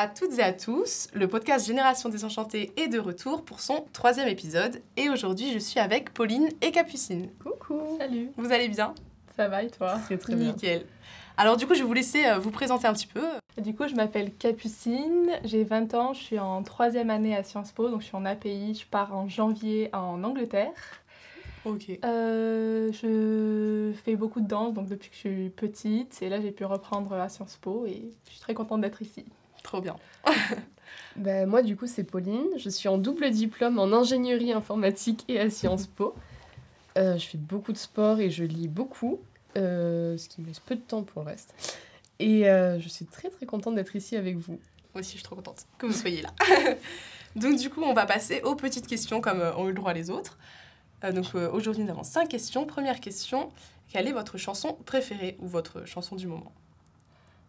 À toutes et à tous, le podcast Génération Désenchantée est de retour pour son troisième épisode et aujourd'hui je suis avec Pauline et Capucine. Coucou Salut Vous allez bien? Ça va et toi? Très très bien. Nickel. Alors du coup je vais vous laisser euh, vous présenter un petit peu. Du coup, je m'appelle Capucine, j'ai 20 ans, je suis en troisième année à Sciences Po, donc je suis en API, je pars en janvier en Angleterre. Ok. Euh, je fais beaucoup de danse, donc depuis que je suis petite, et là j'ai pu reprendre à Sciences Po, et je suis très contente d'être ici. Trop bien. Bah, moi, du coup, c'est Pauline. Je suis en double diplôme en ingénierie informatique et à Sciences Po. Euh, je fais beaucoup de sport et je lis beaucoup, euh, ce qui me laisse peu de temps pour le reste. Et euh, je suis très très contente d'être ici avec vous. Moi aussi je suis trop contente que vous soyez là. donc du coup on va passer aux petites questions comme ont eu le droit les autres. Donc aujourd'hui nous avons cinq questions. Première question, quelle est votre chanson préférée ou votre chanson du moment?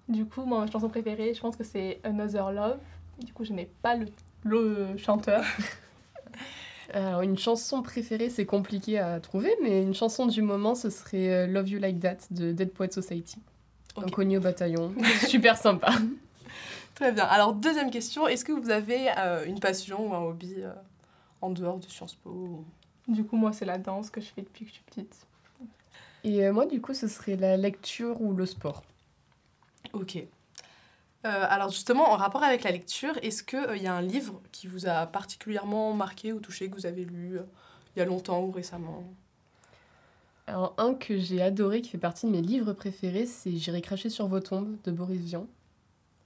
Du coup, moi, ma chanson préférée, je pense que c'est Another Love. Du coup, je n'ai pas le, le chanteur. Alors, une chanson préférée, c'est compliqué à trouver, mais une chanson du moment, ce serait euh, Love You Like That de Dead Poet Society. Ok. Inconnu au bataillon. Super sympa. Très bien. Alors, deuxième question, est-ce que vous avez euh, une passion ou un hobby euh, en dehors de Sciences Po ou- Du coup, moi, c'est la danse que je fais depuis que je suis petite. Et euh, moi, du coup, ce serait la lecture ou le sport. Ok. Euh, alors, justement, en rapport avec la lecture, est-ce qu'il y a un livre qui vous a particulièrement marqué ou touché, que vous avez lu euh, il y a longtemps ou récemment? Alors, un que j'ai adoré, qui fait partie de mes livres préférés, c'est J'irai cracher sur vos tombes de Boris Vian.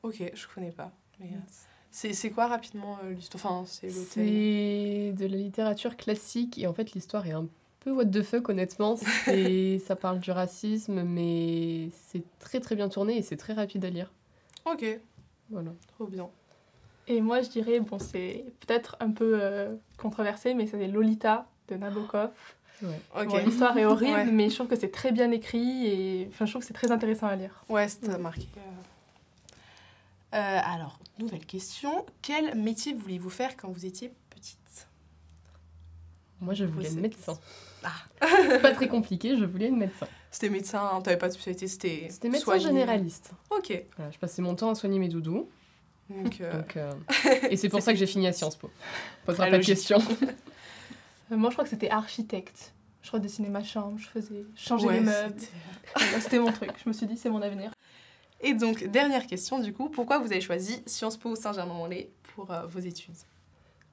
Ok, je connais pas. mais, euh, c'est quoi rapidement euh, l'histoire? Enfin. C'est de la littérature classique et en fait, l'histoire est un peu what the fuck, honnêtement. C'est- ça parle du racisme, mais c'est très très bien tourné et c'est très rapide à lire. Ok, Voilà. trop bien. Et moi, je dirais, bon, c'est peut-être un peu euh, controversé, mais c'est Lolita de Nabokov. Ouais. Ok. Bon, L'histoire est horrible, Ouais. mais je trouve que c'est très bien écrit et enfin, je trouve que c'est très intéressant à lire. Ouais, c'était marqué. euh. Alors, nouvelle question. Quel métier vouliez-vous faire quand vous étiez petite? Moi, je voulais Vous être médecin. Ah. Pas très compliqué, je voulais être médecin. C'était médecin, t'avais pas de spécialité, c'était. C'était médecin généraliste. Ok. Voilà, je passais mon temps à soigner mes doudous. Donc, euh, Donc, euh, Et c'est pour ça que j'ai fini à Sciences Po. Posera pas de questions. Euh, moi, je crois que c'était architecte. Je redessinais ma chambre, je faisais changer ouais, les meubles. c'était- mon truc. Je me suis dit, c'est mon avenir. Et donc, dernière question du coup, pourquoi vous avez choisi Sciences Po Saint-Germain-en-Laye pour euh, vos études?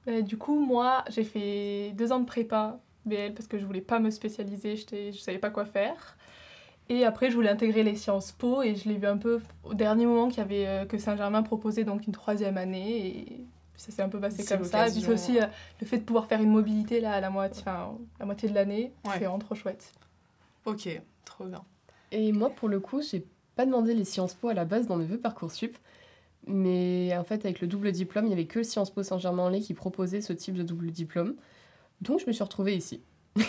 Euh, du coup, moi, j'ai fait deux ans de prépa BL parce que je voulais pas me spécialiser, je savais pas quoi faire. Et après, je voulais intégrer les Sciences Po et je l'ai vu un peu au dernier moment qu'il y avait, euh, que Saint-Germain proposait donc une troisième année et ça s'est un peu passé comme ça. Et puis aussi euh, le fait de pouvoir faire une mobilité là à la moitié, enfin, la moitié de l'année, Ouais. c'est vraiment trop chouette. Ok, trop bien. Et moi, pour le coup, j'ai pas demandé les Sciences Po à la base dans mes vœux Parcoursup. Mais en fait, avec le double diplôme, il y avait que Sciences Po Saint-Germain-en-Laye qui proposait ce type de double diplôme. Donc, je me suis retrouvée ici.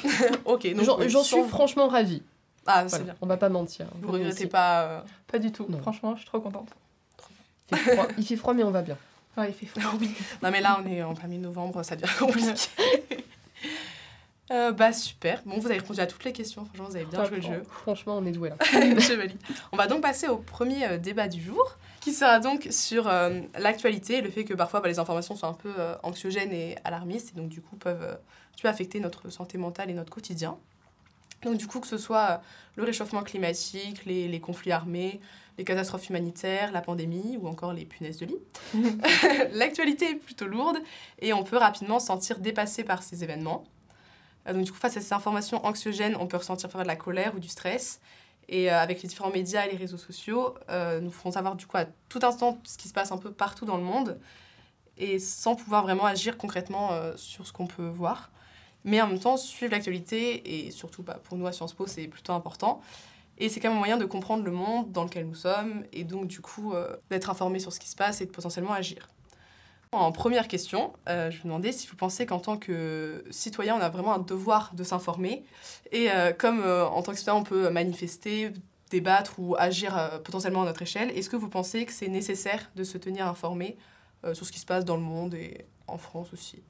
ok, donc J'en suis franchement ravie. Ah, c'est Voilà, bien. On va pas mentir. Vous regrettez Ici. pas euh, Pas du tout, Non. franchement, je suis trop contente. Il fait froid, il fait froid, mais on va bien. Ouais, il fait froid. Non, mais là, on est en plein mi-novembre, ça devient compliqué. Euh, bah super, bon vous avez répondu à toutes les questions, franchement vous avez bien joué le jeu. Franchement, on est doué là. On va donc passer au premier euh, débat du jour, qui sera donc sur euh, l'actualité et le fait que parfois bah, les informations sont un peu anxiogènes et alarmistes et donc du coup peuvent tu affecter notre santé mentale et notre quotidien. Donc du coup que ce soit le réchauffement climatique, les, les conflits armés, les catastrophes humanitaires, la pandémie ou encore les punaises de lit. L'actualité est plutôt lourde et on peut rapidement se sentir dépassé par ces événements. Euh, Donc du coup face à ces informations anxiogènes, on peut ressentir parfois de la colère ou du stress. Et euh, avec les différents médias et les réseaux sociaux, euh, nous ferons savoir du coup à tout instant ce qui se passe un peu partout dans le monde et sans pouvoir vraiment agir concrètement sur ce qu'on peut voir. Mais en même temps, suivre l'actualité et surtout bah, pour nous à Sciences Po, c'est plutôt important. Et c'est quand même un moyen de comprendre le monde dans lequel nous sommes et donc du coup d'être informé sur ce qui se passe et de potentiellement agir. En première question, euh, je vous demandais si vous pensez qu'en tant que citoyen, on a vraiment un devoir de s'informer. Et euh, comme euh, en tant que citoyen, on peut manifester, débattre ou agir potentiellement à notre échelle, est-ce que vous pensez que c'est nécessaire de se tenir informé sur ce qui se passe dans le monde et en France aussi?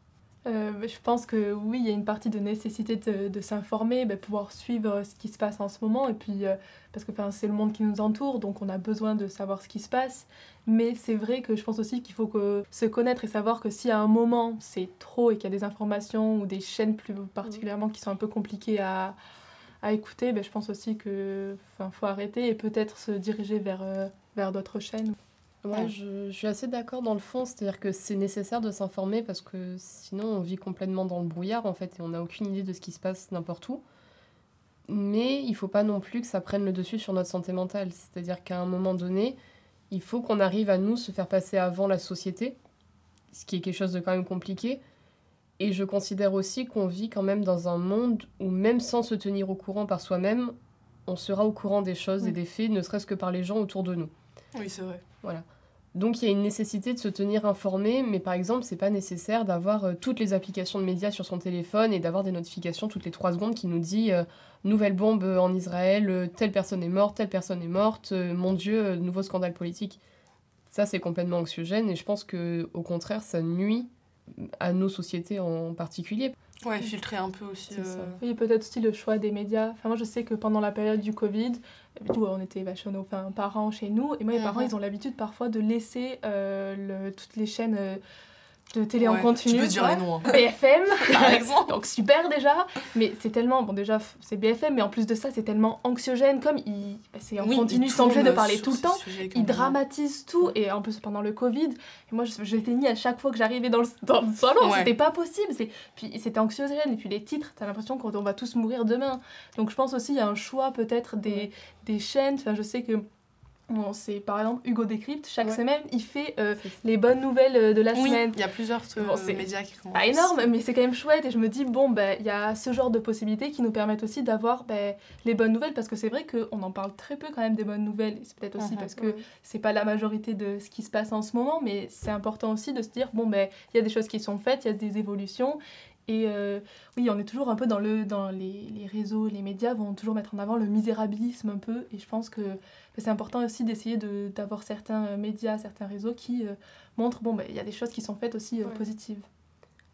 Euh, je pense que oui, il y a une partie de nécessité de, s'informer, bah, pouvoir suivre ce qui se passe en ce moment, et puis euh, parce que c'est le monde qui nous entoure, donc on a besoin de savoir ce qui se passe. Mais c'est vrai que je pense aussi qu'il faut que se connaître et savoir que si à un moment c'est trop et qu'il y a des informations ou des chaînes plus particulièrement qui sont un peu compliquées à, écouter, bah, je pense aussi qu'il faut arrêter et peut-être se diriger vers, euh, vers d'autres chaînes. Moi, je, je, suis assez d'accord dans le fond, c'est-à-dire que c'est nécessaire de s'informer parce que sinon on vit complètement dans le brouillard en fait et on n'a aucune idée de ce qui se passe n'importe où. Mais il faut pas non plus que ça prenne le dessus sur notre santé mentale, c'est-à-dire qu'à un moment donné, il faut qu'on arrive à nous se faire passer avant la société, ce qui est quelque chose de quand même compliqué. Et je considère aussi qu'on vit quand même dans un monde où même sans se tenir au courant par soi-même, on sera au courant des choses et des faits, ne serait-ce que par les gens autour de nous. Oui, c'est vrai. Voilà. Donc il y a une nécessité de se tenir informé, mais par exemple, c'est pas nécessaire d'avoir euh, toutes les applications de médias sur son téléphone et d'avoir des notifications toutes les 3 secondes qui nous dit euh, nouvelle bombe en Israël, euh, telle personne est morte, telle personne est morte, mon dieu, nouveau scandale politique. Ça c'est complètement anxiogène et je pense que au contraire, ça nuit à nos sociétés en particulier. Ouais, filtrer un peu aussi. Euh... Oui, peut-être aussi le choix des médias. Enfin, moi, je sais que pendant la période du Covid, on était vachement enfin, parents chez nous, et moi, mes parents, ils ont l'habitude parfois de laisser euh, le, toutes les chaînes. De télé en continu. Tu peux dire les noms. Hein. BFM, par exemple. Donc super déjà. Mais c'est tellement. Bon, déjà, c'est BFM, mais en plus de ça, c'est tellement anxiogène. Comme il, bah, c'est en continu, ils sont obligés de parler tout le temps. Ils dramatisent tout. Et en plus, pendant le Covid, et moi, j'étais mis à chaque fois que j'arrivais dans le, dans le salon. C'était pas possible. Puis c'était anxiogène. Et puis les titres, t'as l'impression qu'on va tous mourir demain. Donc je pense aussi, il y a un choix peut-être des, des chaînes. Enfin, je sais que c'est par exemple Hugo Décrypte, chaque semaine il fait euh, les bonnes nouvelles euh, de la oui, semaine. Il y a plusieurs euh, médias qui font. Pas énorme, mais c'est quand même chouette et je me dis, bon, ben, il y a ce genre de possibilités qui nous permettent aussi d'avoir ben, les bonnes nouvelles parce que c'est vrai qu'on en parle très peu quand même des bonnes nouvelles. C'est peut-être aussi uh-huh. parce que c'est pas la majorité de ce qui se passe en ce moment, mais c'est important aussi de se dire, bon, ben, il y a des choses qui sont faites, il y a des évolutions et euh, oui, on est toujours un peu dans, le, dans les, les, réseaux, les médias vont toujours mettre en avant le misérabilisme un peu. Et je pense que c'est important aussi d'essayer d'avoir certains médias, certains réseaux qui euh, montrent, bon, bah, il y a des choses qui sont faites aussi euh, positives.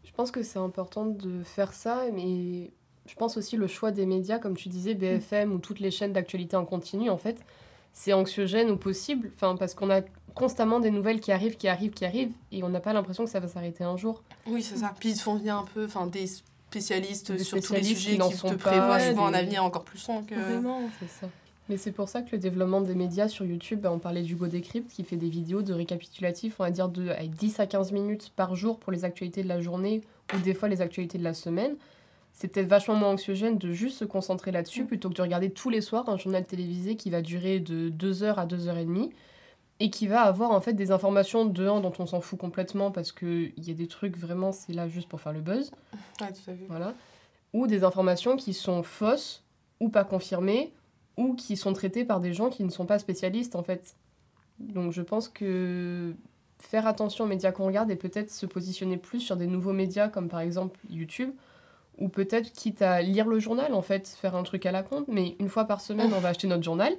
Je pense que c'est important de faire ça, mais je pense aussi le choix des médias, comme tu disais, BFM ou toutes les chaînes d'actualité en continu, en fait, c'est anxiogène au possible, enfin, parce qu'on a constamment des nouvelles qui arrivent, qui arrivent, qui arrivent, et on n'a pas l'impression que ça va s'arrêter un jour. Oui, c'est ça. Puis ils font venir un peu, enfin, des spécialistes sur tous les sujets qui, te prévoient souvent un avenir encore plus sombre que... Vraiment, c'est ça. Mais c'est pour ça que le développement des médias sur YouTube, bah, on parlait d'Hugo Décrypte qui fait des vidéos de récapitulatifs, on va dire de, avec 10 à 15 minutes par jour pour les actualités de la journée ou des fois les actualités de la semaine. C'est peut-être vachement moins anxiogène de juste se concentrer là-dessus mm. plutôt que de regarder tous les soirs un journal télévisé qui va durer de 2h à 2h30 et qui va avoir en fait des informations de dont on s'en fout complètement parce qu'il y a des trucs vraiment, c'est là juste pour faire le buzz. Ouais, tout à fait. Voilà. Ou des informations qui sont fausses ou pas confirmées ou qui sont traitées par des gens qui ne sont pas spécialistes en fait. Donc je pense que faire attention aux médias qu'on regarde et peut-être se positionner plus sur des nouveaux médias comme par exemple YouTube ou peut-être quitte à lire le journal en fait, faire un truc à la compte, mais une fois par semaine on va acheter notre journal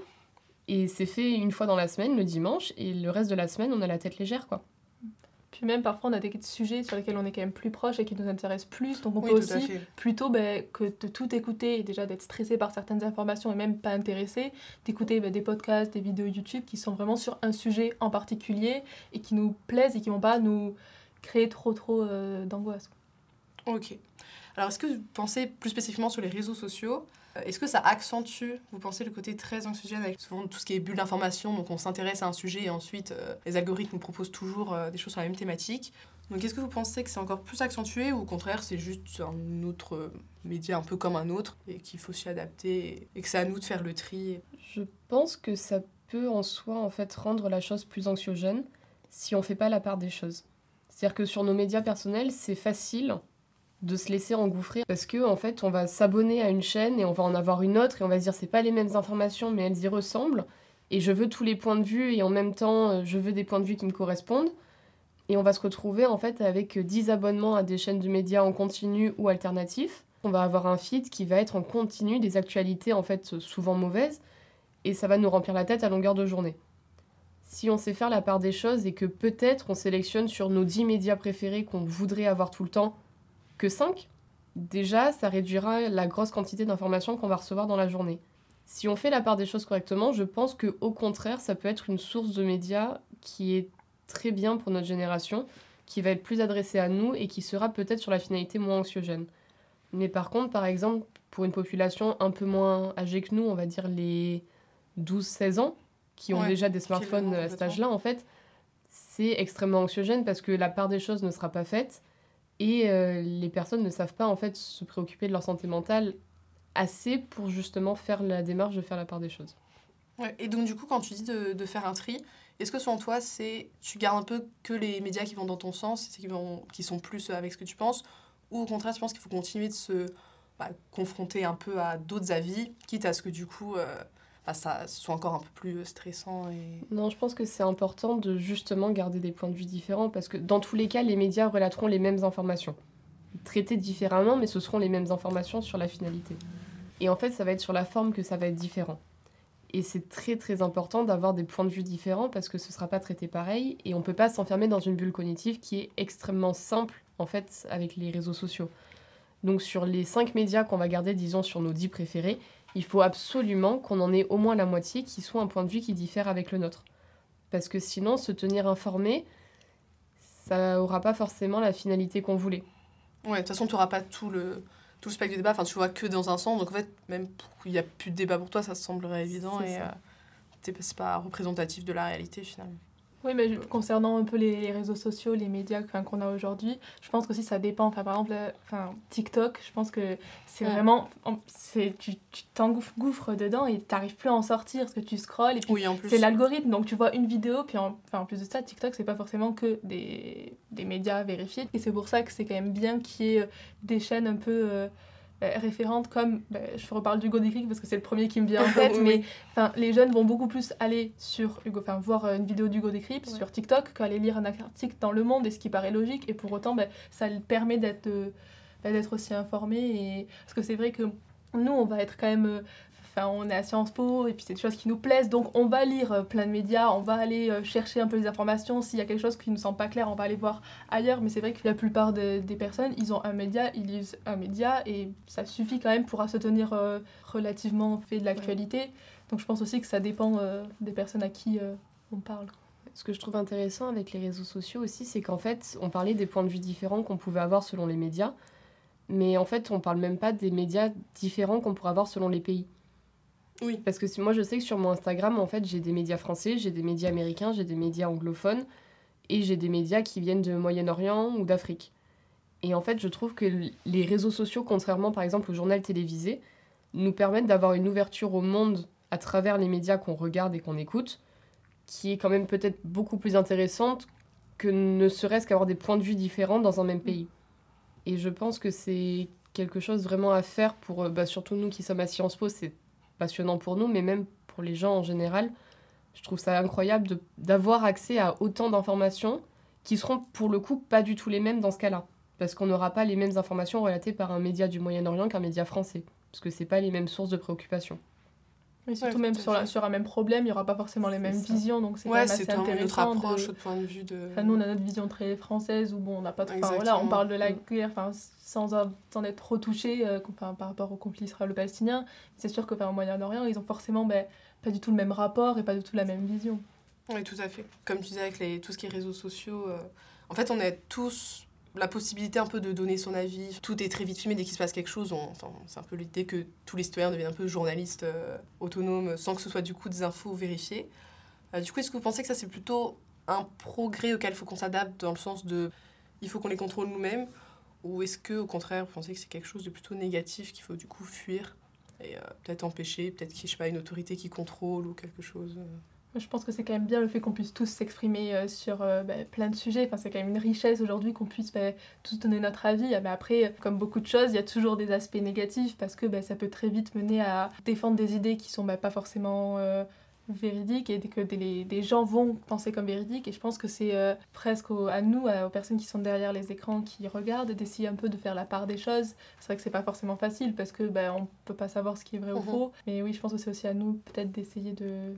et c'est fait une fois dans la semaine, le dimanche, et le reste de la semaine, on a la tête légère, quoi. Puis même parfois on a des sujets sur lesquels on est quand même plus proche et qui nous intéressent plus, donc on peut aussi plutôt ben, que de tout écouter et déjà d'être stressé par certaines informations et même pas intéressé, d'écouter ben, des podcasts, des vidéos YouTube qui sont vraiment sur un sujet en particulier et qui nous plaisent et qui vont pas nous créer trop trop euh, d'angoisse. Ok. Alors est-ce que vous pensez plus spécifiquement sur les réseaux sociaux euh, est-ce que ça accentue, vous pensez, le côté très anxiogène avec souvent tout ce qui est bulle d'information, donc on s'intéresse à un sujet et ensuite euh, les algorithmes nous proposent toujours euh, des choses sur la même thématique. Donc est-ce que vous pensez que c'est encore plus accentué ou au contraire c'est juste un autre média un peu comme un autre et qu'il faut s'y adapter et que c'est à nous de faire le tri Je pense que ça peut en soi en fait rendre la chose plus anxiogène si on fait pas la part des choses. C'est-à-dire que sur nos médias personnels, c'est facile de se laisser engouffrer parce que en fait on va s'abonner à une chaîne et on va en avoir une autre et on va se dire c'est pas les mêmes informations mais elles y ressemblent. Et je veux tous les points de vue et en même temps euh, je veux des points de vue qui me correspondent. Et on va se retrouver en fait avec 10 abonnements à des chaînes de médias en continu ou alternatifs. On va avoir un feed qui va être en continu des actualités en fait souvent mauvaises. Et ça va nous remplir la tête à longueur de journée. Si on sait faire la part des choses et que peut-être on sélectionne sur nos 10 médias préférés qu'on voudrait avoir tout le temps que 5, déjà, ça réduira la grosse quantité d'informations qu'on va recevoir dans la journée. Si on fait la part des choses correctement, je pense que au contraire, ça peut être une source de médias qui est très bien pour notre génération, qui va être plus adressée à nous et qui sera peut-être sur la finalité moins anxiogène. Mais par contre, par exemple, pour une population un peu moins âgée que nous, on va dire les 12-16 ans, qui ont Ouais, déjà des smartphones à cet âge-là, en fait, c'est extrêmement anxiogène parce que la part des choses ne sera pas faite et euh, les personnes ne savent pas en fait se préoccuper de leur santé mentale assez pour justement faire la démarche de faire la part des choses. Ouais, Et donc, du coup, quand tu dis de, de faire un tri, est-ce que selon toi, c'est tu gardes un peu que les médias qui vont dans ton sens, qui, vont, qui sont plus avec ce que tu penses, ou au contraire, tu penses qu'il faut continuer de se bah, confronter un peu à d'autres avis, quitte à ce que du coup, euh, ça soit encore un peu plus stressant. Non, je pense que c'est important de justement garder des points de vue différents parce que dans tous les cas, les médias relateront les mêmes informations. Traitées différemment, mais ce seront les mêmes informations sur la finalité. Et en fait, ça va être sur la forme que ça va être différent. Et c'est très très important d'avoir des points de vue différents parce que ce ne sera pas traité pareil et on ne peut pas s'enfermer dans une bulle cognitive qui est extrêmement simple en fait avec les réseaux sociaux. Donc sur les 5 médias qu'on va garder, disons sur nos 10 préférés, il faut absolument qu'on en ait au moins la moitié qui soit un point de vue qui diffère avec le nôtre. Parce que sinon, se tenir informé, ça aura pas forcément la finalité qu'on voulait. Ouais, de toute façon, tu n'auras pas tout le, tout le spectre du débat, enfin, tu vois que dans un sens, donc en fait, même qu'il n'y a plus de débat pour toi, ça semblerait évident et euh, c'est pas représentatif de la réalité finalement. Oui, mais je- concernant un peu les, réseaux sociaux, les médias qu'on a aujourd'hui, je pense aussi ça dépend. Enfin, par exemple, euh, enfin, TikTok, je pense que c'est Ouais. vraiment. Tu tu t'engouffres dedans et t'arrives plus à en sortir parce que tu scrolles et puis Oui, en plus. c'est l'algorithme. Donc tu vois une vidéo, puis en, enfin, en plus de ça, TikTok, c'est pas forcément que des, des médias vérifiés. Et c'est pour ça que c'est quand même bien qu'il y ait euh, des chaînes un peu. euh, euh, référentes comme ben, je reparle d'Hugo Déclic parce que c'est le premier qui me vient en tête Oui, mais les jeunes vont beaucoup plus aller sur Hugo, enfin voir euh, une vidéo d'Hugo Ouais. sur TikTok qu'aller lire un article dans Le Monde, et ce qui paraît logique. Et pour autant, ben, ça permet d'être euh, ben, d'être aussi informé. Et... Parce que c'est vrai que nous, on va être quand même. Enfin, on est à Sciences Po et puis c'est des choses qui nous plaisent, donc on va lire euh, plein de médias, on va aller euh, chercher un peu les informations. S'il y a quelque chose qui ne nous semble pas clair, on va aller voir ailleurs. Mais c'est vrai que la plupart de- des personnes, ils ont un média, ils lisent un média et ça suffit quand même pour se tenir euh, relativement fait de l'actualité. Donc je pense aussi que ça dépend euh, des personnes à qui euh, on parle. Ce que je trouve intéressant avec les réseaux sociaux aussi, c'est qu'en fait, on parlait des points de vue différents qu'on pouvait avoir selon les médias, mais en fait, on parle même pas des médias différents qu'on pourrait avoir selon les pays. Oui. Parce que moi, je sais que sur mon Instagram, en fait, j'ai des médias français, j'ai des médias américains, j'ai des médias anglophones, et j'ai des médias qui viennent de Moyen-Orient ou d'Afrique. Et en fait, je trouve que les réseaux sociaux, contrairement par exemple au journal télévisé, nous permettent d'avoir une ouverture au monde à travers les médias qu'on regarde et qu'on écoute, qui est quand même peut-être beaucoup plus intéressante que ne serait-ce qu'avoir des points de vue différents dans un même pays. Et je pense que c'est quelque chose vraiment à faire pour, euh, bah, surtout nous qui sommes à Sciences Po, c'est passionnant pour nous, mais même pour les gens en général. Je trouve ça incroyable d'avoir accès à autant d'informations qui seront pour le coup pas du tout les mêmes dans ce cas-là. Parce qu'on n'aura pas les mêmes informations relatées par un média du Moyen-Orient qu'un média français. Parce que c'est pas les mêmes sources de préoccupation. Mais surtout Ouais, même sur, la- fait. sur un même problème, il n'y aura pas forcément les mêmes ça. visions, donc c'est quand Ouais, même c'est assez intéressant. approche, de... point de vue de... Enfin, nous, on a notre vision très française où bon, on n'a pas trop. Enfin, voilà, on parle de la Mm. guerre enfin, sans, sans être trop touché euh, enfin, par rapport au conflit israélo-palestinien. C'est sûr qu'au enfin, au Moyen-Orient, ils ont forcément ben, pas du tout le même rapport et pas du tout la même vision. Oui, tout à fait. Comme tu disais, avec les, tout ce qui est réseaux sociaux, euh, en fait, on a tous la possibilité un peu de donner son avis. Tout est très vite filmé dès qu'il se passe quelque chose. c'est un peu l'idée que tous les citoyens deviennent un peu journalistes euh, autonomes sans que ce soit du coup des infos vérifiées. Euh, du coup, est-ce que vous pensez que ça, c'est plutôt un progrès auquel il faut qu'on s'adapte dans le sens de il faut qu'on les contrôle nous-mêmes? Ou est-ce que, au contraire, vous pensez que c'est quelque chose de plutôt négatif qu'il faut du coup fuir et euh, peut-être empêcher, peut-être qu'il y ait, pas, une autorité qui contrôle ou quelque chose euh? Je pense que c'est quand même bien le fait qu'on puisse tous s'exprimer euh, sur euh, ben, plein de sujets. Enfin, c'est quand même une richesse aujourd'hui qu'on puisse ben, tous donner notre avis. Mais après, comme beaucoup de choses, il y a toujours des aspects négatifs parce que ben, ça peut très vite mener à défendre des idées qui sont pas forcément euh, véridiques et que des, des gens vont penser comme véridiques. Et je pense que c'est euh, presque au- à nous, aux personnes qui sont derrière les écrans, qui regardent, d'essayer un peu de faire la part des choses. C'est vrai que c'est pas forcément facile parce que ben, on peut pas savoir ce qui est vrai ou Mhm. faux. Mais oui, je pense que c'est aussi à nous peut-être d'essayer de,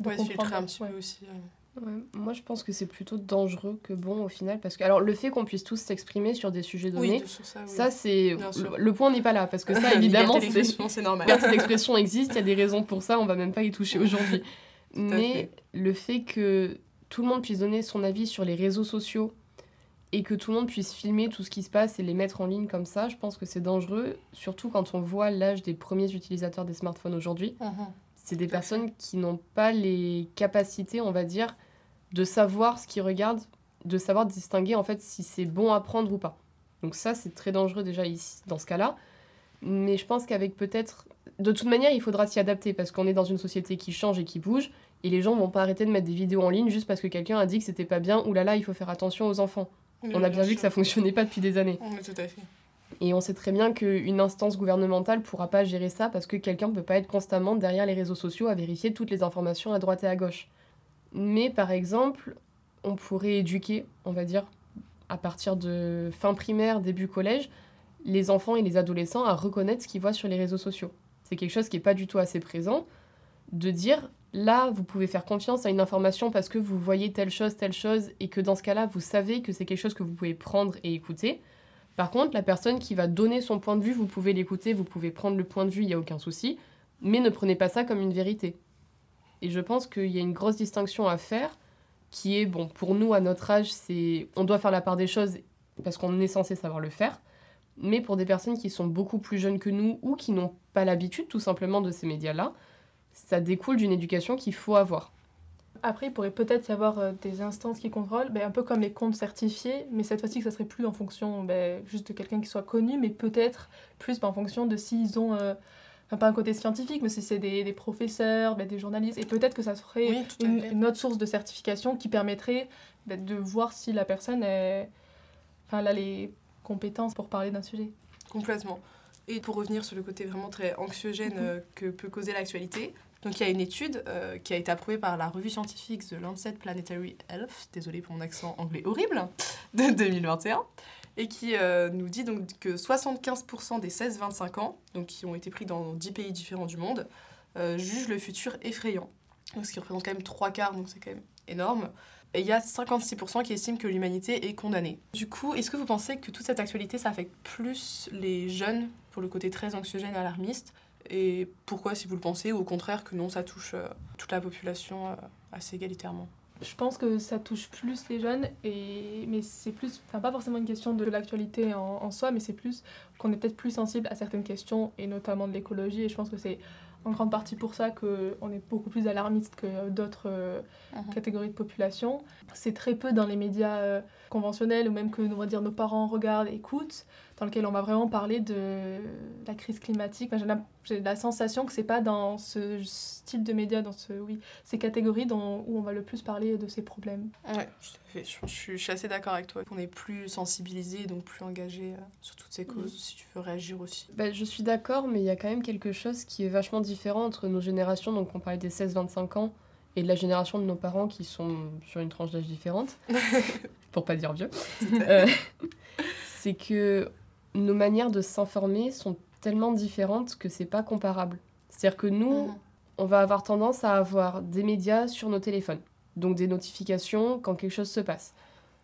de Ouais, comprendre. filtrer un petit Ouais. peu aussi. euh. moi, je pense que c'est plutôt dangereux que bon au final, parce que alors le fait qu'on puisse tous s'exprimer sur des sujets donnés, ça, c'est le, point n'est pas là, parce que ça évidemment c'est normal. Liberté d'expression existe, il y a des raisons pour ça, on va même pas y toucher aujourd'hui. Mais le fait que tout le monde puisse donner son avis sur les réseaux sociaux et que tout le monde puisse filmer tout ce qui se passe et les mettre en ligne comme ça, je pense que c'est dangereux, surtout quand on voit l'âge des premiers utilisateurs des smartphones aujourd'hui. Mhm. C'est des personnes qui n'ont pas les capacités, on va dire, de savoir ce qu'ils regardent, de savoir distinguer en fait si c'est bon à prendre ou pas. Donc ça, c'est très dangereux déjà ici, dans ce cas-là. Mais je pense qu'avec peut-être... De toute manière, il faudra s'y adapter parce qu'on est dans une société qui change et qui bouge. Et les gens vont pas arrêter de mettre des vidéos en ligne juste parce que quelqu'un a dit que c'était pas bien ou là là, il faut faire attention aux enfants. on a bien, vu que ça fonctionnait pas depuis des années. tout à fait. Et on sait très bien qu'une instance gouvernementale pourra pas gérer ça parce que quelqu'un ne peut pas être constamment derrière les réseaux sociaux à vérifier toutes les informations à droite et à gauche. Mais par exemple, on pourrait éduquer, on va dire, à partir de fin primaire, début collège, les enfants et les adolescents à reconnaître ce qu'ils voient sur les réseaux sociaux. C'est quelque chose qui n'est pas du tout assez présent. De dire, là, vous pouvez faire confiance à une information parce que vous voyez telle chose, telle chose, et que dans ce cas-là, vous savez que c'est quelque chose que vous pouvez prendre et écouter. Par contre, la personne qui va donner son point de vue, vous pouvez l'écouter, vous pouvez prendre le point de vue, il n'y a aucun souci, mais ne prenez pas ça comme une vérité. Et je pense qu'il y a une grosse distinction à faire, qui est, bon, pour nous, à notre âge, c'est on doit faire la part des choses parce qu'on est censé savoir le faire, mais pour des personnes qui sont beaucoup plus jeunes que nous ou qui n'ont pas l'habitude tout simplement de ces médias-là, ça découle d'une éducation qu'il faut avoir. Après, il pourrait peut-être y avoir euh, des instances qui contrôlent, ben, un peu comme les comptes certifiés, mais cette fois-ci que ça serait plus en fonction ben, juste de quelqu'un qui soit connu, mais peut-être plus ben, en fonction de s'ils ont, euh, enfin pas un côté scientifique, mais si c'est des, des, professeurs, ben, des journalistes, et peut-être que ça serait une, autre source de certification qui permettrait de voir si la personne est, enfin, a les compétences pour parler d'un sujet. Complètement. Et pour revenir sur le côté vraiment très anxiogène mhm. euh, que peut causer l'actualité, donc il y a une étude euh, qui a été approuvée par la revue scientifique The Lancet Planetary Health, désolé pour mon accent anglais horrible, de 2021, et qui euh, nous dit donc que 75% des 16-25 ans, donc qui ont été pris dans 10 pays différents du monde, euh, jugent le futur effrayant. Donc, ce qui représente quand même trois quarts, donc c'est quand même énorme. Et il y a 56% qui estiment que l'humanité est condamnée. Du coup, est-ce que vous pensez que toute cette actualité, ça affecte plus les jeunes, pour le côté très anxiogène et alarmiste, et pourquoi, si vous le pensez, ou au contraire que non, ça touche euh, toute la population euh, assez égalitairement? Je pense que ça touche plus les jeunes, et... mais c'est plus, enfin pas forcément une question de l'actualité en, en, soi, mais c'est plus qu'on est peut-être plus sensible à certaines questions, et notamment de l'écologie, et je pense que c'est en grande partie pour ça qu'on est beaucoup plus alarmiste que d'autres euh, uh-huh. catégories de population. C'est très peu dans les médias conventionnels, ou même que on va dire, nos parents regardent, écoutent dans lequel on va vraiment parler de la crise climatique. J'ai la, sensation que c'est pas dans ce style de médias, dans ce, oui, ces catégories dont, où on va le plus parler de ces problèmes. Ouais, je, je, suis assez d'accord avec toi. qu'on est plus sensibilisé, donc plus engagé euh, sur toutes ces causes, si tu veux réagir aussi. Bah, je suis d'accord, mais il y a quand même quelque chose qui est vachement différent entre nos générations. Donc on parlait des 16-25 ans et de la génération de nos parents qui sont sur une tranche d'âge différente, pour pas dire vieux. Euh, c'est que nos manières de s'informer sont tellement différentes que c'est pas comparable. C'est-à-dire que nous, mhm. on va avoir tendance à avoir des médias sur nos téléphones, donc des notifications quand quelque chose se passe.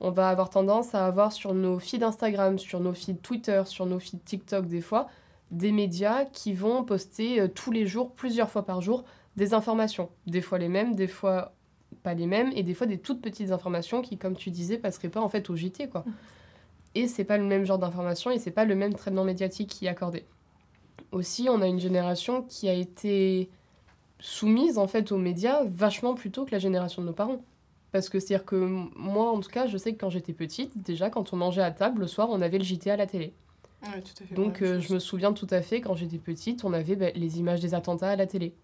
On va avoir tendance à avoir sur nos feeds Instagram, sur nos feeds Twitter, sur nos feeds TikTok des fois, des médias qui vont poster euh, tous les jours, plusieurs fois par jour, des informations. Des fois les mêmes, des fois pas les mêmes, et des fois des toutes petites informations qui, comme tu disais, passeraient pas en fait au JT, quoi. Et c'est pas le même genre d'information et c'est pas le même traitement médiatique qui est accordé. Aussi, on a une génération qui a été soumise en fait aux médias vachement plus tôt que la génération de nos parents. Parce que c'est-à-dire que moi, en tout cas, je sais que quand j'étais petite, déjà quand on mangeait à table, le soir, on avait le JT à la télé. Donc euh, je me souviens tout à fait, quand j'étais petite, on avait bah, les images des attentats à la télé.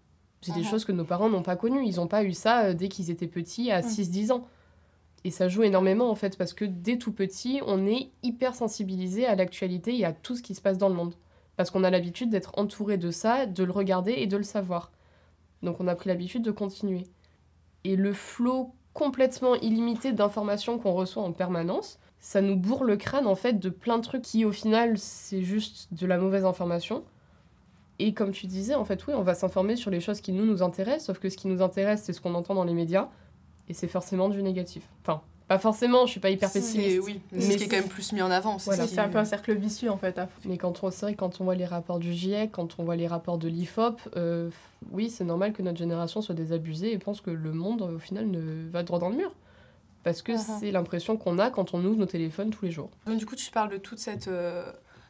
C'est des uh-huh. choses que nos parents n'ont pas connues. Ils n'ont pas eu ça euh, dès qu'ils étaient petits, à 6-10 ans. Et ça joue énormément en fait, parce que dès tout petit, on est hyper sensibilisé à l'actualité et à tout ce qui se passe dans le monde. Parce qu'on a l'habitude d'être entouré de ça, de le regarder et de le savoir. Donc on a pris l'habitude de continuer. Et le flot complètement illimité d'informations qu'on reçoit en permanence, ça nous bourre le crâne en fait de plein de trucs qui au final c'est juste de la mauvaise information. Et comme tu disais, en fait oui, on va s'informer sur les choses qui nous nous intéressent, sauf que ce qui nous intéresse c'est ce qu'on entend dans les médias et c'est forcément du négatif. Enfin, pas forcément, je suis pas hyper C'est- pessimiste. Oui, mais ce qui est quand même plus mis en avant. c'est Voilà. un peu un cercle vicieux en fait. Mais quand on, c'est vrai, quand on voit les rapports du GIEC, quand on voit les rapports de l'IFOP, euh, oui, c'est normal que notre génération soit désabusée et pense que le monde, au final, ne va droit dans le mur. Parce que Mhm. c'est l'impression qu'on a quand on ouvre nos téléphones tous les jours. Donc du coup, tu parles de toute cette... euh,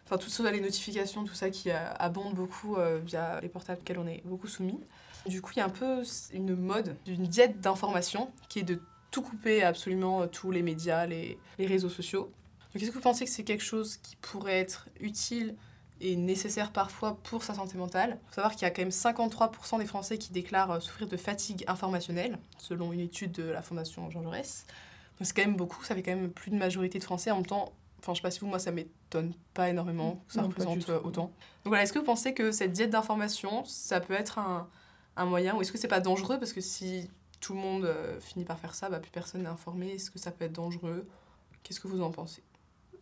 Enfin, toutes les notifications, tout ça qui euh, abonde beaucoup euh, via les portables auxquels on est beaucoup soumis. Du coup, il y a un peu une mode d'une diète d'information qui est de tout couper absolument euh, tous les médias, les, les réseaux sociaux. Donc est-ce que vous pensez que c'est quelque chose qui pourrait être utile et nécessaire parfois pour sa santé mentale? Il faut savoir qu'il y a quand même 53% des Français qui déclarent euh, souffrir de fatigue informationnelle, selon une étude de la Fondation Jean Jaurès. Donc c'est quand même beaucoup, ça fait quand même plus de majorité de Français. En même temps, enfin je sais pas si vous, moi ça m'étonne pas énormément que ça Non, représente euh, autant. Donc voilà, est-ce que vous pensez que cette diète d'information, ça peut être un, un moyen, ou est-ce que c'est pas dangereux Parce que si tout le monde euh, finit par faire ça, bah, plus personne n'est informé. Est-ce que ça peut être dangereux? Qu'est-ce que vous en pensez?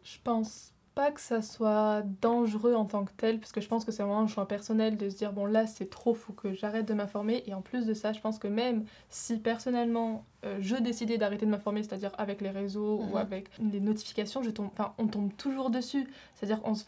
Je pense pas que ça soit dangereux en tant que tel, parce que je pense que c'est vraiment un choix personnel de se dire bon là c'est trop, faut que j'arrête de m'informer. Et en plus de ça, je pense que même si personnellement euh, je décidais d'arrêter de m'informer, c'est-à-dire avec les réseaux Mhm. ou avec les notifications, je tombe, enfin on tombe toujours dessus. C'est-à-dire on se,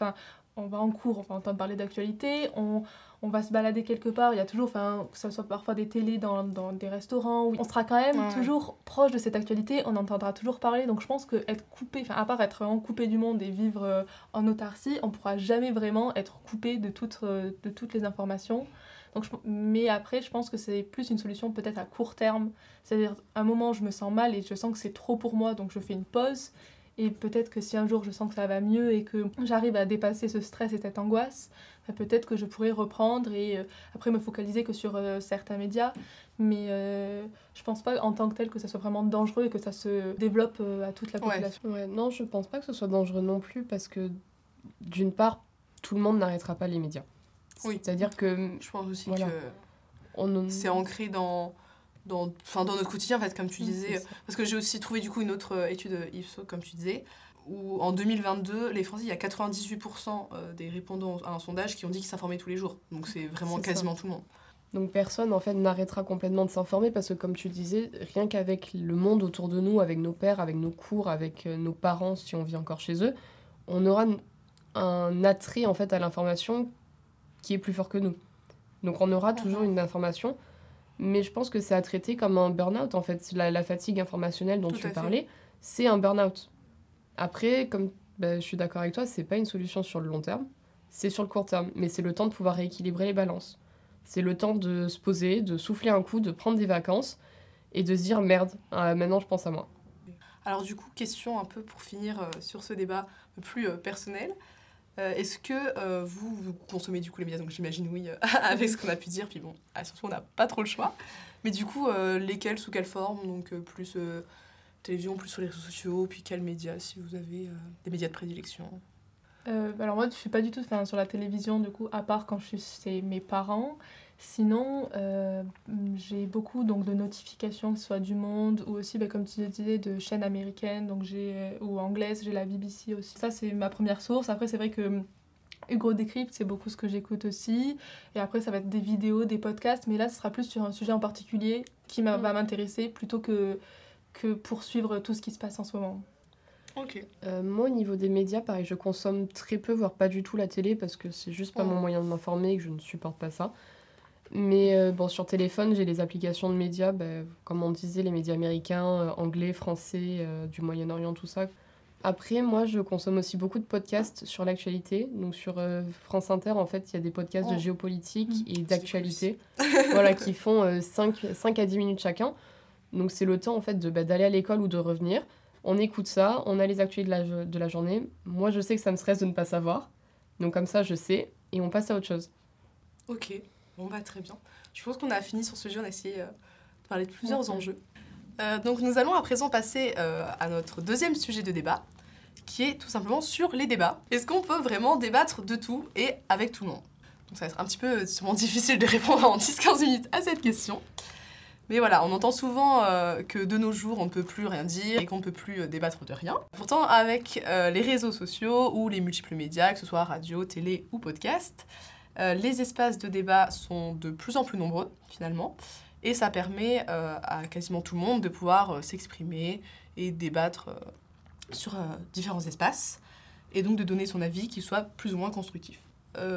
on va en cours, on va entendre parler d'actualité, on, on va se balader quelque part, il y a toujours, enfin, que ce soit parfois des télés dans, dans des restaurants, où on sera quand même Ouais. toujours proche de cette actualité, on entendra toujours parler, donc je pense que être coupé, enfin, à part être vraiment coupé du monde et vivre euh, en autarcie, on pourra jamais vraiment être coupé de toutes, euh, de toutes les informations. Donc, je- mais après, je pense que c'est plus une solution peut-être à court terme. C'est-à-dire, à un moment, je me sens mal et je sens que c'est trop pour moi, donc je fais une pause. Et peut-être que si un jour je sens que ça va mieux et que j'arrive à dépasser ce stress et cette angoisse, bah, peut-être que je pourrais reprendre et euh, après me focaliser que sur euh, certains médias. Mais euh, je pense pas en tant que tel que ça soit vraiment dangereux et que ça se développe euh, à toute la Ouais. population. Ouais, non, je pense pas que ce soit dangereux non plus parce que d'une part, tout le monde n'arrêtera pas les médias. Oui. C'est-à-dire que Je pense aussi Voilà. que on c'est ancré dans, dans, dans notre quotidien, en fait, comme tu disais. ça. Parce que j'ai aussi trouvé du coup une autre euh, étude euh, Ipsos, comme tu disais, où en 2022, les Français, il y a 98% euh, des répondants à un sondage qui ont dit qu'ils s'informaient tous les jours. Donc c'est vraiment ça. quasiment tout le monde. Donc personne en fait n'arrêtera complètement de s'informer parce que comme tu disais, rien qu'avec le monde autour de nous, avec nos pères, avec nos cours, avec euh, nos parents si on vit encore chez eux, on aura un attrait en fait à l'information qui est plus fort que nous. Donc on aura toujours une information, mais je pense que c'est à traiter comme un burn-out en fait. La, la fatigue informationnelle dont Tout tu parlais, c'est un burn-out. Après, comme bah, je suis d'accord avec toi, c'est pas une solution sur le long terme, c'est sur le court terme, mais c'est le temps de pouvoir rééquilibrer les balances. C'est le temps de se poser, de souffler un coup, de prendre des vacances et de se dire merde, euh, maintenant je pense à moi. Alors du coup, question un peu pour finir euh, sur ce débat plus euh, personnel. Euh, Est-ce que euh, vous, consommez du coup les médias? Donc j'imagine oui, euh, avec ce qu'on a pu dire. Puis bon, ah, surtout on n'a pas trop le choix. Mais du coup, lesquels, sous quelle forme? Donc plus télévision, plus sur les réseaux sociaux, puis quels médias si vous avez des médias de prédilection? Euh, alors moi, je suis pas du tout sur la télévision, du coup, à part quand je suis chez mes parents. Sinon, euh, j'ai beaucoup donc, de notifications, que ce soit du Monde ou aussi, bah, comme tu disais, de chaînes américaines donc j'ai, euh, ou anglaises. J'ai la BBC aussi. Ça, c'est ma première source. Après, c'est vrai que hum, Hugo Décrypte, c'est beaucoup ce que j'écoute aussi. Et après, ça va être des vidéos, des podcasts. Mais là, ce sera plus sur un sujet en particulier qui m'a- Mm. va m'intéresser plutôt que, que poursuivre tout ce qui se passe en ce moment. Ok. Euh, moi, au niveau des médias, pareil, je consomme très peu, voire pas du tout la télé parce que c'est juste pas mon moyen de m'informer et que je ne supporte pas ça. Mais euh, bon, sur téléphone, j'ai les applications de médias, bah, comme on disait, les médias américains, euh, anglais, français, euh, du Moyen-Orient, tout ça. Après, moi, je consomme aussi beaucoup de podcasts sur l'actualité. Donc, sur euh, France Inter, en fait, il y a des podcasts Oh. de géopolitique Mhm. et d'actualité voilà, qui font 5, à 10 minutes chacun. Donc, c'est le temps, en fait, de, bah, d'aller à l'école ou de revenir. On écoute ça, on a les actualités de la, de la journée. Moi, je sais que ça me stresse de ne pas savoir. Donc, comme ça, je sais. Et on passe à autre chose. Ok. Bon bah très bien. Je pense qu'on a fini sur ce sujet. On a essayé euh, de parler de plusieurs Ouais. enjeux. Euh, donc nous allons à présent passer euh, à notre deuxième sujet de débat, qui est tout simplement sur les débats. Est-ce qu'on peut vraiment débattre de tout et avec tout le monde? Donc ça va être un petit peu sûrement difficile de répondre en 10-15 minutes à cette question. Mais voilà, on entend souvent euh, que de nos jours, on ne peut plus rien dire et qu'on ne peut plus euh, débattre de rien. Pourtant, avec euh, les réseaux sociaux ou les multiples médias, que ce soit radio, télé ou podcast, euh, les espaces de débat sont de plus en plus nombreux, finalement. Et ça permet euh, à quasiment tout le monde de pouvoir euh, s'exprimer et débattre sur différents espaces, et donc de donner son avis qui soit plus ou moins constructif.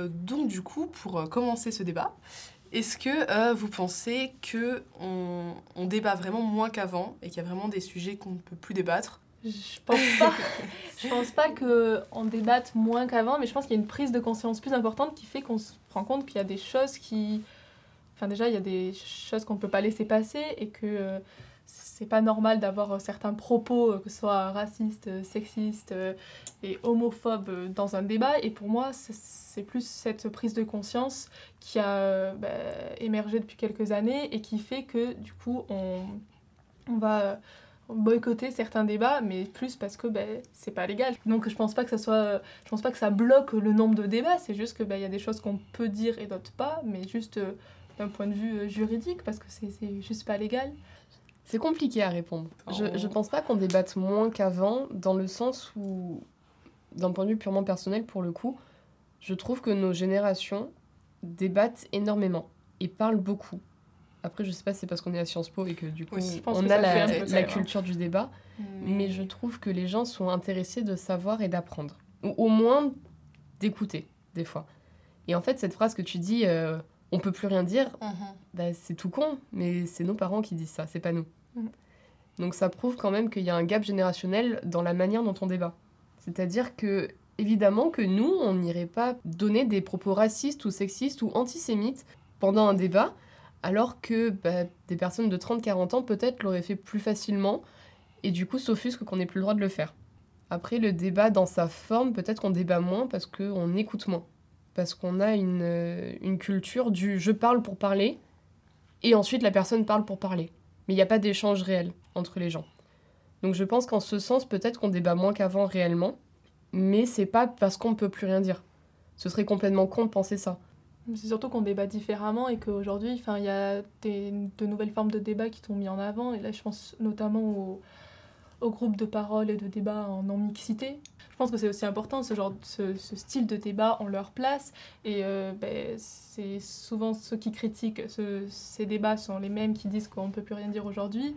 Donc du coup, pour commencer ce débat, est-ce que vous pensez que on, on débat vraiment moins qu'avant et qu'il y a vraiment des sujets qu'on ne peut plus débattre Je pense pas, je pense pas qu'on débatte moins qu'avant, mais je pense qu'il y a une prise de conscience plus importante qui fait qu'on se rend compte qu'il y a des choses qui. Enfin, déjà, il y a des choses qu'on ne peut pas laisser passer et que euh, c'est pas normal d'avoir euh, certains propos, euh, que ce soit racistes, sexistes et homophobes dans un débat. Et pour moi, c'est- plus cette prise de conscience qui a bah, émergé depuis quelques années et qui fait que, du coup, on, va boycotter certains débats, mais plus parce que ben, c'est pas légal. Donc je pense pas que ça soit, je pense pas que ça bloque le nombre de débats. C'est juste que ben, il y a des choses qu'on peut dire et d'autres pas, mais juste euh, d'un point de vue euh, juridique parce que c'est juste pas légal. C'est compliqué à répondre. Je, Oh. je pense pas qu'on débatte moins qu'avant, dans le sens où, d'un point de vue purement personnel, pour le coup, je trouve que nos générations débattent énormément et parlent beaucoup. Après, je sais pas si c'est parce qu'on est à Sciences Po et que du coup, on a la, culture du débat, mais je trouve que les gens sont intéressés de savoir et d'apprendre. Ou au moins d'écouter, des fois. Et en fait, cette phrase que tu dis, euh, on peut plus rien dire, Mhm. bah, c'est tout con, mais c'est nos parents qui disent ça, c'est pas nous. Mhm. Donc ça prouve quand même qu'il y a un gap générationnel dans la manière dont on débat. C'est-à-dire que, évidemment, que nous, on n'irait pas donner des propos racistes ou sexistes ou antisémites pendant un débat, alors que bah, des personnes de 30-40 ans peut-être l'auraient fait plus facilement, et du coup s'offusquent qu'on n'ait plus le droit de le faire. Après, le débat dans sa forme, peut-être qu'on débat moins parce qu'on écoute moins. Parce qu'on a une, une culture du je parle pour parler, et ensuite la personne parle pour parler. Mais il n'y a pas d'échange réel entre les gens. Donc je pense qu'en ce sens, peut-être qu'on débat moins qu'avant réellement, mais c'est pas parce qu'on ne peut plus rien dire. Ce serait complètement con de penser ça. C'est surtout qu'on débat différemment et qu'aujourd'hui, il y a des, de nouvelles formes de débat qui sont mis en avant. Et là, je pense notamment au, au groupe de parole et de débat en non-mixité. Je pense que c'est aussi important, ce, genre, ce, ce style de débat en leur place. Et euh, ben, c'est souvent ceux qui critiquent ce- ces débats sont les mêmes qui disent qu'on ne peut plus rien dire aujourd'hui.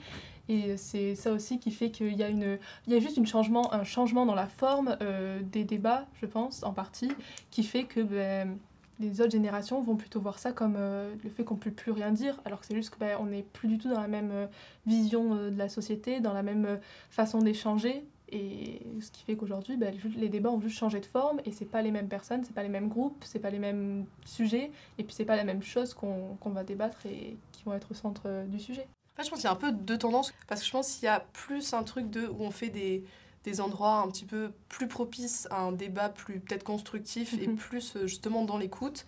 Et c'est ça aussi qui fait qu'il y a, une, il y a juste une changement, un changement dans la forme euh, des débats, je pense, en partie, qui fait que ben, les autres générations vont plutôt voir ça comme euh, le fait qu'on ne peut plus rien dire, alors que c'est juste qu'on n'est plus du tout dans la même euh, vision euh, de la société, dans la même façon d'échanger. Et ce qui fait qu'aujourd'hui, ben, les débats ont juste changé de forme et c'est pas les mêmes personnes, c'est pas les mêmes groupes, c'est pas les mêmes sujets, et puis c'est pas la même chose qu'on va débattre et qui vont être au centre du sujet. En fait, je pense qu'il y a un peu deux tendances. Parce que je pense qu'il y a plus un truc de où on fait des, des endroits un petit peu plus propices à un débat plus peut-être constructif et Mhm. plus euh, justement dans l'écoute.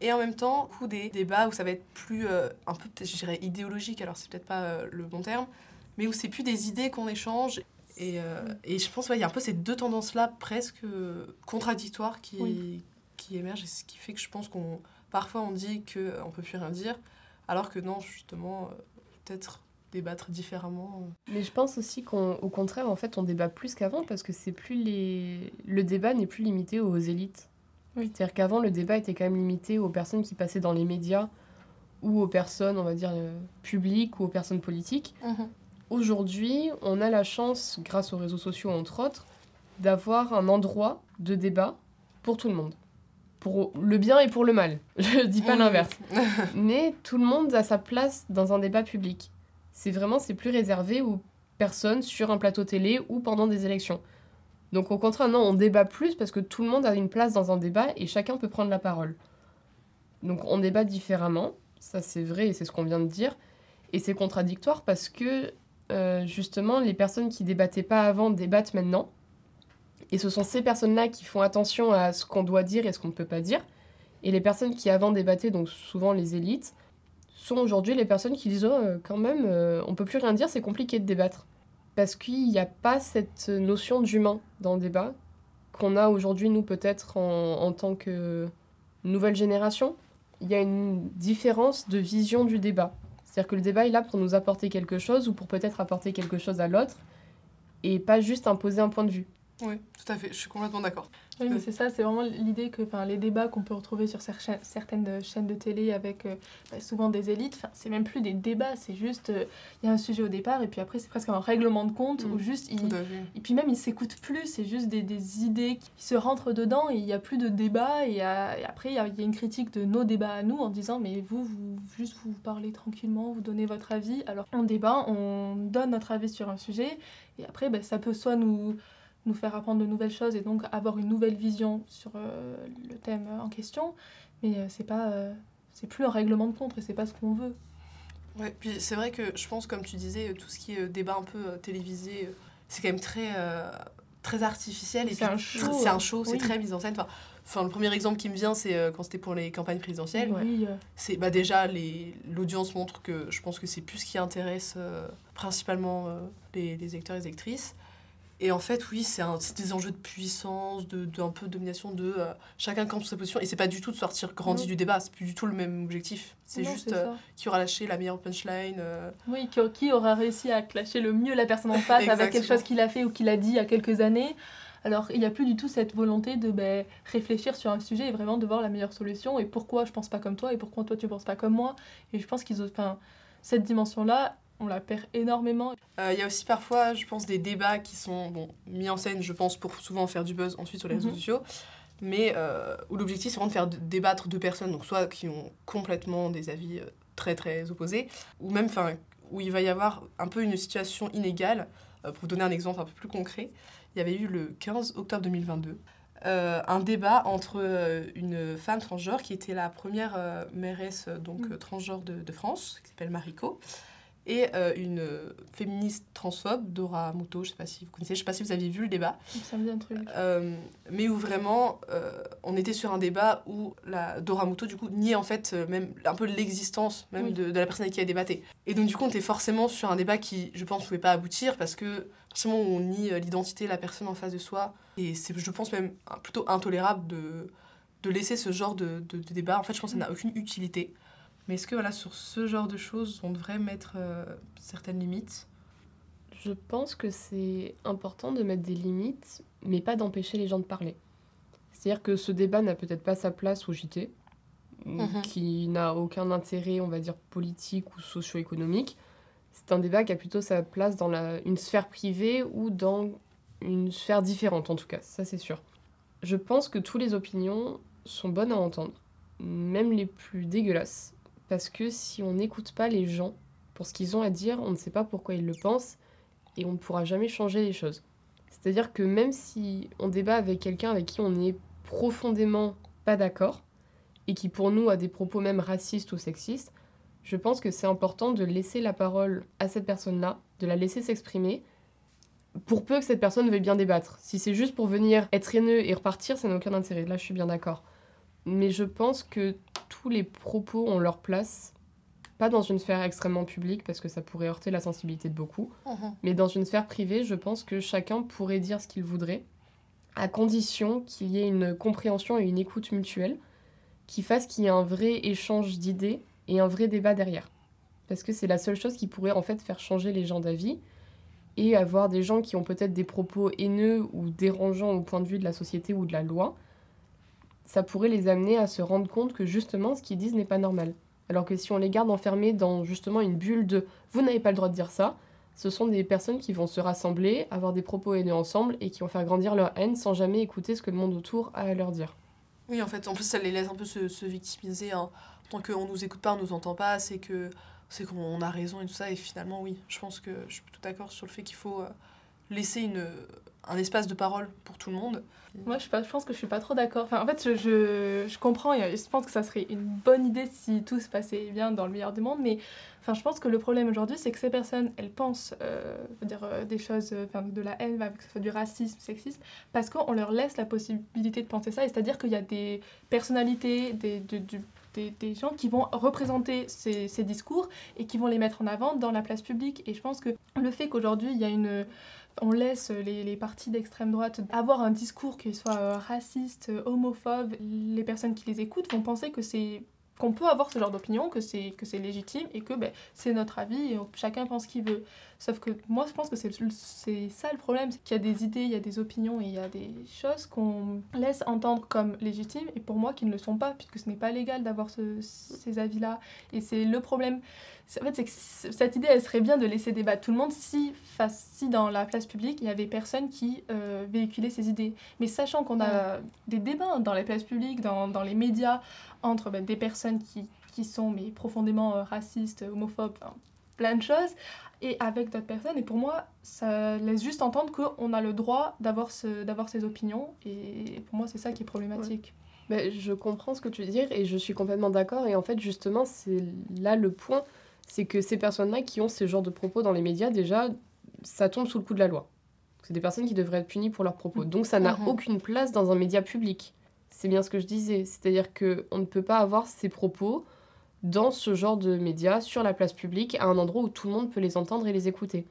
Et en même temps, coup, des débats où ça va être plus euh, un peu, peut-être, je dirais, idéologique, alors c'est peut-être pas euh, le bon terme, mais où c'est plus des idées qu'on échange. Et, euh, et je pense qu'il y a un peu ces deux tendances-là presque contradictoires qui, Oui. qui émergent. Et ce qui fait que je pense qu'on parfois on dit qu'on peut plus rien dire, alors que non, justement, peut-être débattre différemment. Mais je pense aussi qu'au contraire, en fait, on débat plus qu'avant parce que c'est plus les... le débat n'est plus limité aux élites. Oui. C'est-à-dire qu'avant, le débat était quand même limité aux personnes qui passaient dans les médias ou aux personnes, on va dire, euh, publiques ou aux personnes politiques. Aujourd'hui, on a la chance, grâce aux réseaux sociaux entre autres, d'avoir un endroit de débat pour tout le monde. Pour le bien et pour le mal. Je dis pas l'inverse. Mais tout le monde a sa place dans un débat public. C'est vraiment, c'est plus réservé aux personnes sur un plateau télé ou pendant des élections. Donc au contraire, non, on débat plus parce que tout le monde a une place dans un débat et chacun peut prendre la parole. Donc on débat différemment, ça c'est vrai et c'est ce qu'on vient de dire. Et c'est contradictoire parce que euh, justement les personnes qui débattaient pas avant débattent maintenant. Et ce sont ces personnes-là qui font attention à ce qu'on doit dire et ce qu'on ne peut pas dire. Et les personnes qui avant débattaient, donc souvent les élites, sont aujourd'hui les personnes qui disent oh, euh, quand même, euh, on peut plus rien dire, c'est compliqué de débattre. Parce qu'il n'y a pas cette notion d'humain dans le débat qu'on a aujourd'hui, nous, peut-être en, en tant que nouvelle génération. Il y a une différence de vision du débat. C'est-à-dire que le débat est là pour nous apporter quelque chose ou pour peut-être apporter quelque chose à l'autre et pas juste imposer un point de vue. Oui, tout à fait, je suis complètement d'accord. Oui, mais c'est ça, c'est vraiment l'idée que les débats qu'on peut retrouver sur certaines chaînes de télé avec euh, bah, souvent des élites, c'est même plus des débats, c'est juste, euh, il y a un sujet au départ et puis après c'est presque un règlement de compte où mm. juste, et puis même ils s'écoutent plus, c'est juste des, des, idées qui se rentrent dedans et il n'y a plus de débat et, après il y, a une critique de nos débats à nous en disant mais vous, vous juste vous parlez tranquillement, vous donnez votre avis, alors on débat, on donne notre avis sur un sujet et après bah, ça peut soit nous nous faire apprendre de nouvelles choses et donc avoir une nouvelle vision sur euh, le thème en question. Mais euh, c'est pas, euh, c'est plus un règlement de compte et c'est pas ce qu'on veut. Ouais, puis c'est vrai que je pense, comme tu disais, tout ce qui est débat un peu télévisé, c'est quand même très, très artificiel. C'est un show. C'est un show, c'est très mis en scène. Enfin, Enfin, le premier exemple qui me vient, c'est quand c'était pour les campagnes présidentielles. Oui. C'est bah, déjà l'audience montre que je pense que c'est plus ce qui intéresse principalement les, les, acteurs et les actrices. Et en fait, oui, c'est des enjeux de puissance, de, de, un peu de domination, de euh, chacun campe sa position. Et c'est pas du tout de sortir grandi du débat, c'est plus du tout le même objectif. C'est juste euh, qui aura lâché la meilleure punchline. Euh. Oui, qui, qui, aura réussi à clasher le mieux la personne en face avec quelque chose qu'il a fait ou qu'il a dit il y a quelques années. Alors, il n'y a plus du tout cette volonté de ben, réfléchir sur un sujet et vraiment de voir la meilleure solution et pourquoi je pense pas comme toi et pourquoi toi tu penses pas comme moi. Et je pense qu'ils ont. Enfin, cette dimension-là, on la perd énormément. Euh, il y a aussi parfois, je pense, des débats qui sont bon, mis en scène, je pense, pour souvent faire du buzz ensuite sur les réseaux mhm. sociaux, mais euh, où l'objectif c'est vraiment de faire débattre deux personnes, donc soit qui ont complètement des avis euh, très très opposés, ou même où il va y avoir un peu une situation inégale. pour vous donner un exemple un peu plus concret, il y avait eu le 15 octobre 2022 un débat entre une femme transgenre qui était la première mairesse donc mm. transgenre de, de France, qui s'appelle Mariko, et euh, une féministe transphobe, Dora Muto, je sais pas si vous connaissez, je sais pas si vous avez vu le débat. Ça me dit un truc. Euh, mais où vraiment, euh, on était sur un débat où la Dora Muto, du coup, niait en fait même un peu l'existence même de, de, la personne avec qui elle débattait. Et donc, du coup, on était forcément sur un débat qui, je pense, ne pouvait pas aboutir parce que, forcément, on nie l'identité de la personne en face de soi. Et c'est, je pense, même plutôt intolérable de, de laisser ce genre de, de, de débat. En fait, je pense que ça n'a aucune utilité. Mais est-ce que voilà, sur ce genre de choses, on devrait mettre euh, certaines limites? Je pense que c'est important de mettre des limites, mais pas d'empêcher les gens de parler. C'est-à-dire que ce débat n'a peut-être pas sa place au JT, mhm. qui n'a aucun intérêt, on va dire, politique ou socio-économique. C'est un débat qui a plutôt sa place dans la, une sphère privée ou dans une sphère différente, en tout cas, ça c'est sûr. Je pense que toutes les opinions sont bonnes à entendre, même les plus dégueulasses parce que si on n'écoute pas les gens pour ce qu'ils ont à dire, on ne sait pas pourquoi ils le pensent et on ne pourra jamais changer les choses. C'est-à-dire que même si on débat avec quelqu'un avec qui on n'est profondément pas d'accord et qui pour nous a des propos même racistes ou sexistes, je pense que c'est important de laisser la parole à cette personne-là, de la laisser s'exprimer, pour peu que cette personne veuille bien débattre. Si c'est juste pour venir être haineux et repartir, ça n'a aucun intérêt. Là, je suis bien d'accord. Mais je pense que tous les propos ont leur place, pas dans une sphère extrêmement publique parce que ça pourrait heurter la sensibilité de beaucoup, mhm. mais dans une sphère privée, je pense que chacun pourrait dire ce qu'il voudrait, à condition qu'il y ait une compréhension et une écoute mutuelle qui fasse qu'il y ait un vrai échange d'idées et un vrai débat derrière. Parce que c'est la seule chose qui pourrait en fait faire changer les gens d'avis et avoir des gens qui ont peut-être des propos haineux ou dérangeants au point de vue de la société ou de la loi, ça pourrait les amener à se rendre compte que justement ce qu'ils disent n'est pas normal. Alors que si on les garde enfermés dans justement une bulle de vous n'avez pas le droit de dire ça, ce sont des personnes qui vont se rassembler, avoir des propos haineux ensemble et qui vont faire grandir leur haine sans jamais écouter ce que le monde autour a à leur dire. Oui, en fait, en plus, ça les laisse un peu se, victimiser. Hein. Tant qu'on nous écoute pas, on nous entend pas, c'est que c'est qu'on a raison et tout ça. Et finalement, oui, je pense que je suis tout d'accord sur le fait qu'il faut euh, laisser une, un espace de parole pour tout le monde. Moi, je, pense que je suis pas trop d'accord. En fait, je, je, je, comprends et je pense que ça serait une bonne idée si tout se passait bien dans le meilleur du monde, mais enfin, je pense que le problème aujourd'hui, c'est que ces personnes, elles pensent euh, dire, euh, des choses, euh, de la haine, que ce soit du racisme, sexisme, parce qu'on leur laisse la possibilité de penser ça, c'est-à-dire qu'il y a des personnalités, des, des, des, gens qui vont représenter ces discours et qui vont les mettre en avant dans la place publique. Et je pense que le fait qu'aujourd'hui, il y a une on laisse les, les partis d'extrême droite avoir un discours qui soit euh, raciste, homophobe, les personnes qui les écoutent vont penser que c'est qu'on peut avoir ce genre d'opinion, que c'est que c'est légitime et que ben, c'est notre avis et chacun pense ce qu'il veut. Sauf que moi, je pense que c'est ça le problème, c'est qu'il y a des idées, il y a des opinions et il y a des choses qu'on laisse entendre comme légitimes et pour moi qui ne le sont pas, puisque ce n'est pas légal d'avoir ces avis-là. Et c'est le problème. En fait, c'est que cette idée, elle serait bien de laisser débattre tout le monde si, face, si dans la place publique, il y avait personne qui euh, véhiculait ces idées. Mais sachant qu'on a des débats dans les places publiques, dans, dans les médias, entre ben, des personnes qui, qui, sont mais profondément euh, racistes, homophobes, plein de choses, et avec d'autres personnes. Et pour moi, ça laisse juste entendre qu'on a le droit d'avoir ce, ces opinions. Et pour moi, c'est ça qui est problématique. Ben, je comprends ce que tu veux dire et je suis complètement d'accord. Et en fait, justement, c'est là le point c'est que ces personnes-là qui ont ce genre de propos dans les médias, déjà, ça tombe sous le coup de la loi. C'est des personnes qui devraient être punies pour leurs propos. Donc ça n'a mhm. aucune place dans un média public. C'est bien ce que je disais. C'est-à-dire qu'on ne peut pas avoir ces propos dans ce genre de médias, sur la place publique, à un endroit où tout le monde peut les entendre et les écouter.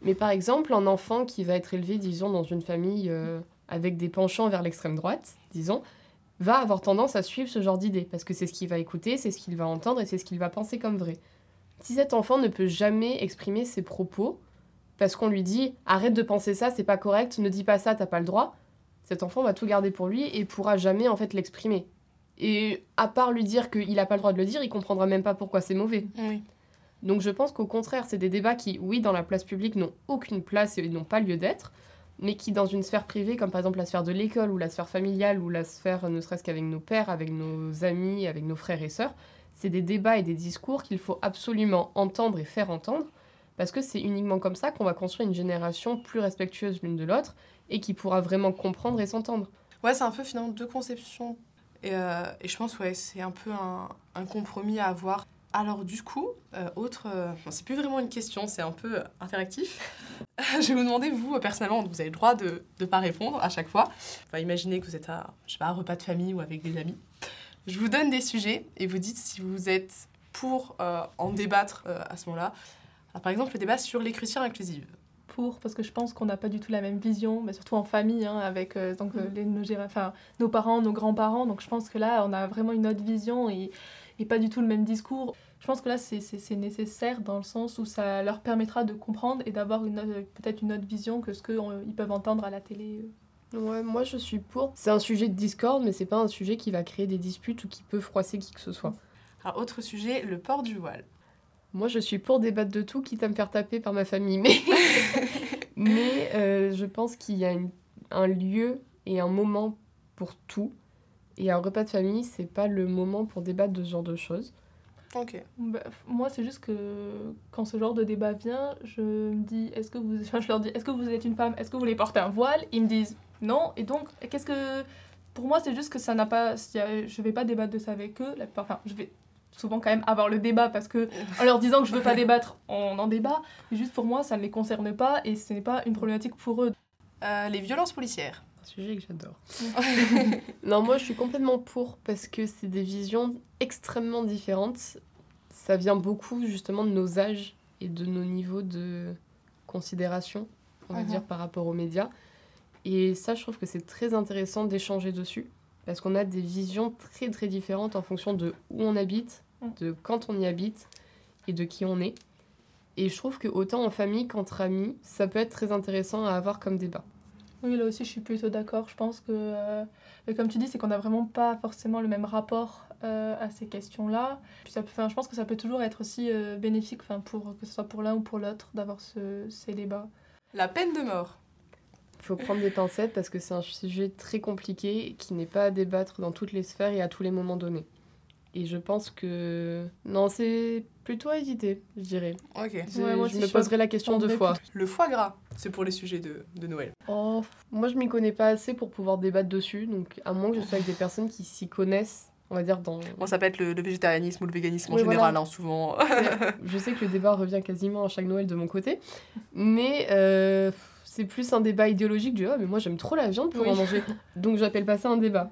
Mais par exemple, un enfant qui va être élevé, disons, dans une famille euh, avec des penchants vers l'extrême droite, disons, va avoir tendance à suivre ce genre d'idées, parce que c'est ce qu'il va écouter, c'est ce qu'il va entendre et c'est ce qu'il va penser comme vrai. Si cet enfant ne peut jamais exprimer ses propos, parce qu'on lui dit arrête de penser ça, c'est pas correct, ne dis pas ça, t'as pas le droit, cet enfant va tout garder pour lui et pourra jamais en fait l'exprimer. Et à part lui dire qu'il n'a pas le droit de le dire, il comprendra même pas pourquoi c'est mauvais. Donc je pense qu'au contraire, c'est des débats qui, oui, dans la place publique, n'ont aucune place et n'ont pas lieu d'être, mais qui, dans une sphère privée, comme par exemple la sphère de l'école ou la sphère familiale ou la sphère, ne serait-ce qu'avec nos pères, avec nos amis, avec nos frères et sœurs, c'est des débats et des discours qu'il faut absolument entendre et faire entendre, parce que c'est uniquement comme ça qu'on va construire une génération plus respectueuse l'une de l'autre et qui pourra vraiment comprendre et s'entendre. Ouais, c'est un peu finalement deux conceptions et, euh, et, je pense, ouais, c'est un peu un, compromis à avoir. Alors du coup, euh, autre, euh, c'est plus vraiment une question, c'est un peu interactif. je vais vous demander, vous, personnellement, vous avez le droit de ne pas répondre à chaque fois. Enfin, imaginez que vous êtes à, je sais pas, un repas de famille ou avec des amis. Je vous donne des sujets et vous dites si vous êtes pour en débattre à ce moment-là. Par exemple, le débat sur l'écriture inclusive pour, parce que je pense qu'on n'a pas du tout la même vision, mais surtout en famille, hein, avec euh, donc, euh, mm. les, nos, enfin, nos parents, nos grands-parents. Donc je pense que là, on a vraiment une autre vision et, et pas du tout le même discours. Je pense que là, c'est nécessaire dans le sens où ça leur permettra de comprendre et d'avoir peut-être une autre vision que ce qu'ils peuvent entendre à la télé. Ouais, moi je suis pour. C'est un sujet de discorde, mais c'est pas un sujet qui va créer des disputes ou qui peut froisser qui que ce soit. Alors, autre sujet, le port du voile. Moi, je suis pour débattre de tout, quitte à me faire taper par ma famille. Mais, mais euh, je pense qu'il y a un lieu et un moment pour tout. Et un repas de famille, c'est pas le moment pour débattre de ce genre de choses. Ok. Bah, moi, c'est juste que quand ce genre de débat vient, je me dis, est-ce que vous, enfin, je leur dis, est-ce que vous êtes une femme, est-ce que vous voulez porter un voile? Ils me disent non. Et donc, qu'est-ce que, pour moi, c'est juste que ça n'a pas, je vais pas débattre de ça avec eux. Enfin, je vais souvent quand même avoir le débat parce que en leur disant que je veux pas débattre, on en débat. Mais juste pour moi, ça ne les concerne pas et ce n'est pas une problématique pour eux. Euh, les violences policières. Un sujet que j'adore. non, moi je suis complètement pour parce que c'est des visions extrêmement différentes. Ça vient beaucoup justement de nos âges et de nos niveaux de considération, on va uh-huh. dire, par rapport aux médias. Et ça, je trouve que c'est très intéressant d'échanger dessus parce qu'on a des visions très très différentes en fonction de où on habite, mm. de quand on y habite et de qui on est. Et je trouve que autant en famille qu'entre amis, ça peut être très intéressant à avoir comme débat. Oui, là aussi, je suis plutôt d'accord. Je pense que, euh, comme tu dis, c'est qu'on n'a vraiment pas forcément le même rapport euh, à ces questions-là. Puis ça, je pense que ça peut toujours être aussi euh, bénéfique, pour que ce soit pour l'un ou pour l'autre, d'avoir ce, ces débats. La peine de mort. Il faut prendre des pincettes parce que c'est un sujet très compliqué qui n'est pas à débattre dans toutes les sphères et à tous les moments donnés. Et je pense que. Non, c'est plutôt à éviter, je dirais. Ok. je me poserai la question deux fois. Le foie gras, c'est pour les sujets de, de Noël. Oh, moi je m'y connais pas assez pour pouvoir débattre dessus, donc à moins que je sois avec des personnes qui s'y connaissent on va dire dans... Bon, ça peut être le, végétarisme ou le véganisme en général, hein, souvent. je sais que le débat revient quasiment à chaque Noël de mon côté, mais euh, c'est plus un débat idéologique du ah, mais moi j'aime trop la viande pour en manger. Donc j'appelle pas ça un débat.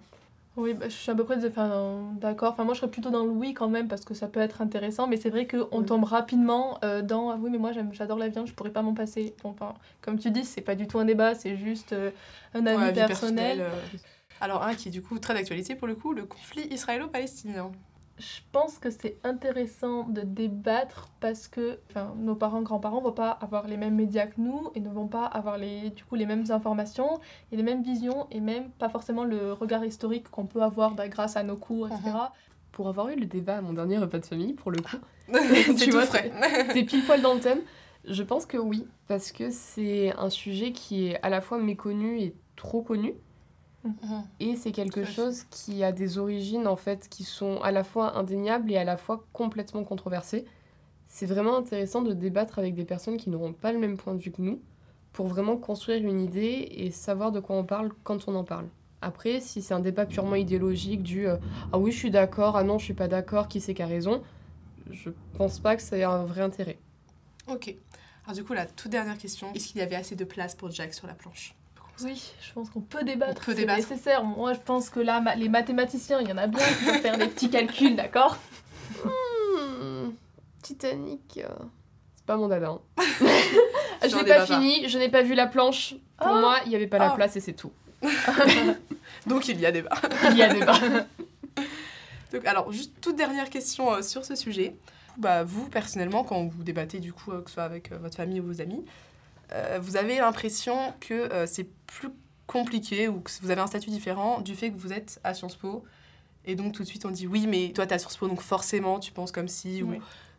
Oui, bah, je suis à peu près d'accord. Enfin, moi, je serais plutôt dans le oui quand même parce que ça peut être intéressant, mais c'est vrai qu'on tombe rapidement euh, dans ah oui, mais moi j'adore la viande, je pourrais pas m'en passer. enfin, comme tu dis, c'est pas du tout un débat, c'est juste euh, un avis personnel. Euh. Alors, un qui est du coup très d'actualité pour le coup, le conflit israélo-palestinien. je pense que c'est intéressant de débattre parce que nos parents, grands-parents vont pas avoir les mêmes médias que nous et ne vont pas avoir les, du coup, les mêmes informations et les mêmes visions et même pas forcément le regard historique qu'on peut avoir bah, grâce à nos cours, etc. Pour avoir eu le débat à mon dernier repas de famille, pour le coup, c'est Tu tout vois, frais. t'es pile poil dans le thème. Je pense que oui, parce que c'est un sujet qui est à la fois méconnu et trop connu. Mhm. Et c'est quelque chose qui a des origines en fait qui sont à la fois indéniables et à la fois complètement controversées. C'est vraiment intéressant de débattre avec des personnes qui n'auront pas le même point de vue que nous pour vraiment construire une idée et savoir de quoi on parle quand on en parle. Après, si c'est un débat purement idéologique du euh, ah oui je suis d'accord, ah non je suis pas d'accord, qui c'est qui a raison, je pense pas que ça ait un vrai intérêt. Ok. Alors du coup, la toute dernière question. Est-ce qu'il y avait assez de place pour Jack sur la planche? Oui, je pense qu'on peut débattre. On peut c'est débattre. nécessaire. Moi, je pense que là, ma- les mathématiciens, il y en a bien qui peuvent faire des petits calculs, d'accord? Hmm, Titanic, euh, c'est pas mon dada. hein. je J'en l'ai ai pas fini, je n'ai pas vu la planche. Pour Ah. moi, il n'y avait pas la Ah. place et c'est tout. Donc il y a débat. Il y a débat. Donc, alors, juste toute dernière question euh, sur ce sujet. Bah, vous, personnellement, quand vous débattez, du coup, euh, que ce soit avec euh, votre famille ou vos amis, euh, vous avez l'impression que euh, c'est plus compliqué ou que vous avez un statut différent du fait que vous êtes à Sciences Po. Et donc, tout de suite, on dit oui, mais toi, t'es à Sciences Po, donc forcément, tu penses comme si, ou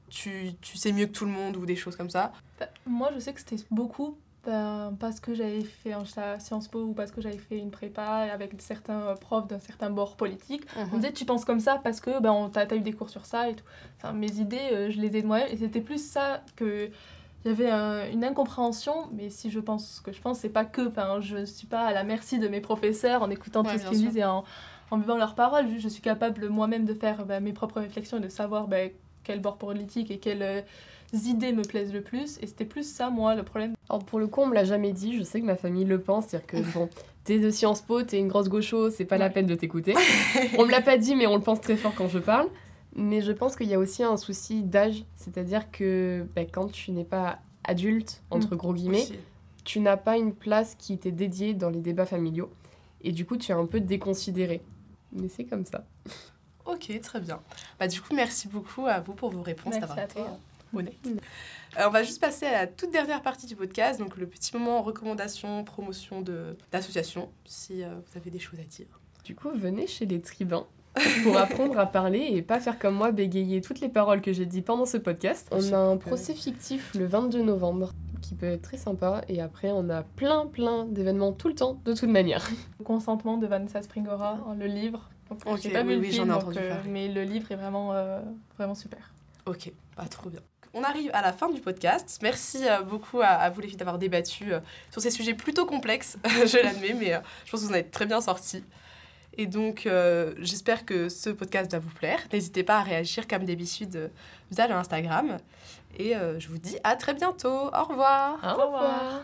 tu, tu sais mieux que tout le monde, ou des choses comme ça. Bah, Moi, je sais que c'était beaucoup ben, parce que j'avais fait un à Sciences Po ou parce que j'avais fait une prépa avec certains euh, profs d'un certain bord politique. On me disait, tu penses comme ça parce que ben, t'as as eu des cours sur ça et tout. Enfin, mes idées, euh, je les ai de moi-même. Et c'était plus ça que. Il y avait un- une incompréhension, mais si je pense ce que je pense, c'est pas que. Enfin, je ne suis pas à la merci de mes professeurs en écoutant Ouais, tout ce qu'ils disent et en, en buvant leurs paroles. Je, je suis capable moi-même de faire ben, mes propres réflexions et de savoir ben, quel bord politique et quelles euh, idées me plaisent le plus. Et c'était plus ça, moi, le problème. Alors pour le coup, on me l'a jamais dit, je sais que ma famille le pense, c'est-à-dire que bon, t'es de Sciences Po, t'es une grosse gaucho, c'est pas la peine de t'écouter. on me l'a pas dit, mais on le pense très fort quand je parle. Mais je pense qu'il y a aussi un souci d'âge, c'est-à-dire que bah, quand tu n'es pas adulte, entre gros guillemets, Aussi. tu n'as pas une place qui t'est dédiée dans les débats familiaux. Et du coup, tu es un peu déconsidéré. Mais c'est comme ça. Ok, très bien. Bah, du coup, merci beaucoup à vous pour vos réponses, Merci d'avoir à été toi. euh, honnête. Mm. Euh, on va juste passer à la toute dernière partie du podcast, donc le petit moment recommandation, promotion de- d'association, si euh, vous avez des choses à dire. Du coup, venez chez les tribuns pour apprendre à parler et pas faire comme moi, bégayer toutes les paroles que j'ai dit pendant ce podcast. On a un procès fictif le 22 novembre qui peut être très sympa et après on a plein plein d'événements tout le temps de toute manière. Le consentement de Vanessa Springora, hein, le livre. Donc, Ok, j'ai pas oui, vu le oui, film, j'en ai donc, entendu euh, parler. mais le livre est vraiment, euh, vraiment super. Ok, pas trop bien. On arrive à la fin du podcast. Merci euh, beaucoup à, à vous les filles d'avoir débattu euh, sur ces sujets plutôt complexes, je l'admets, mais euh, je pense que vous en êtes très bien sortis. Et donc, euh, j'espère que ce podcast va vous plaire. N'hésitez pas à réagir comme d'habitude euh, via le Instagram. Et euh, je vous dis à très bientôt. Au revoir. Au revoir. revoir.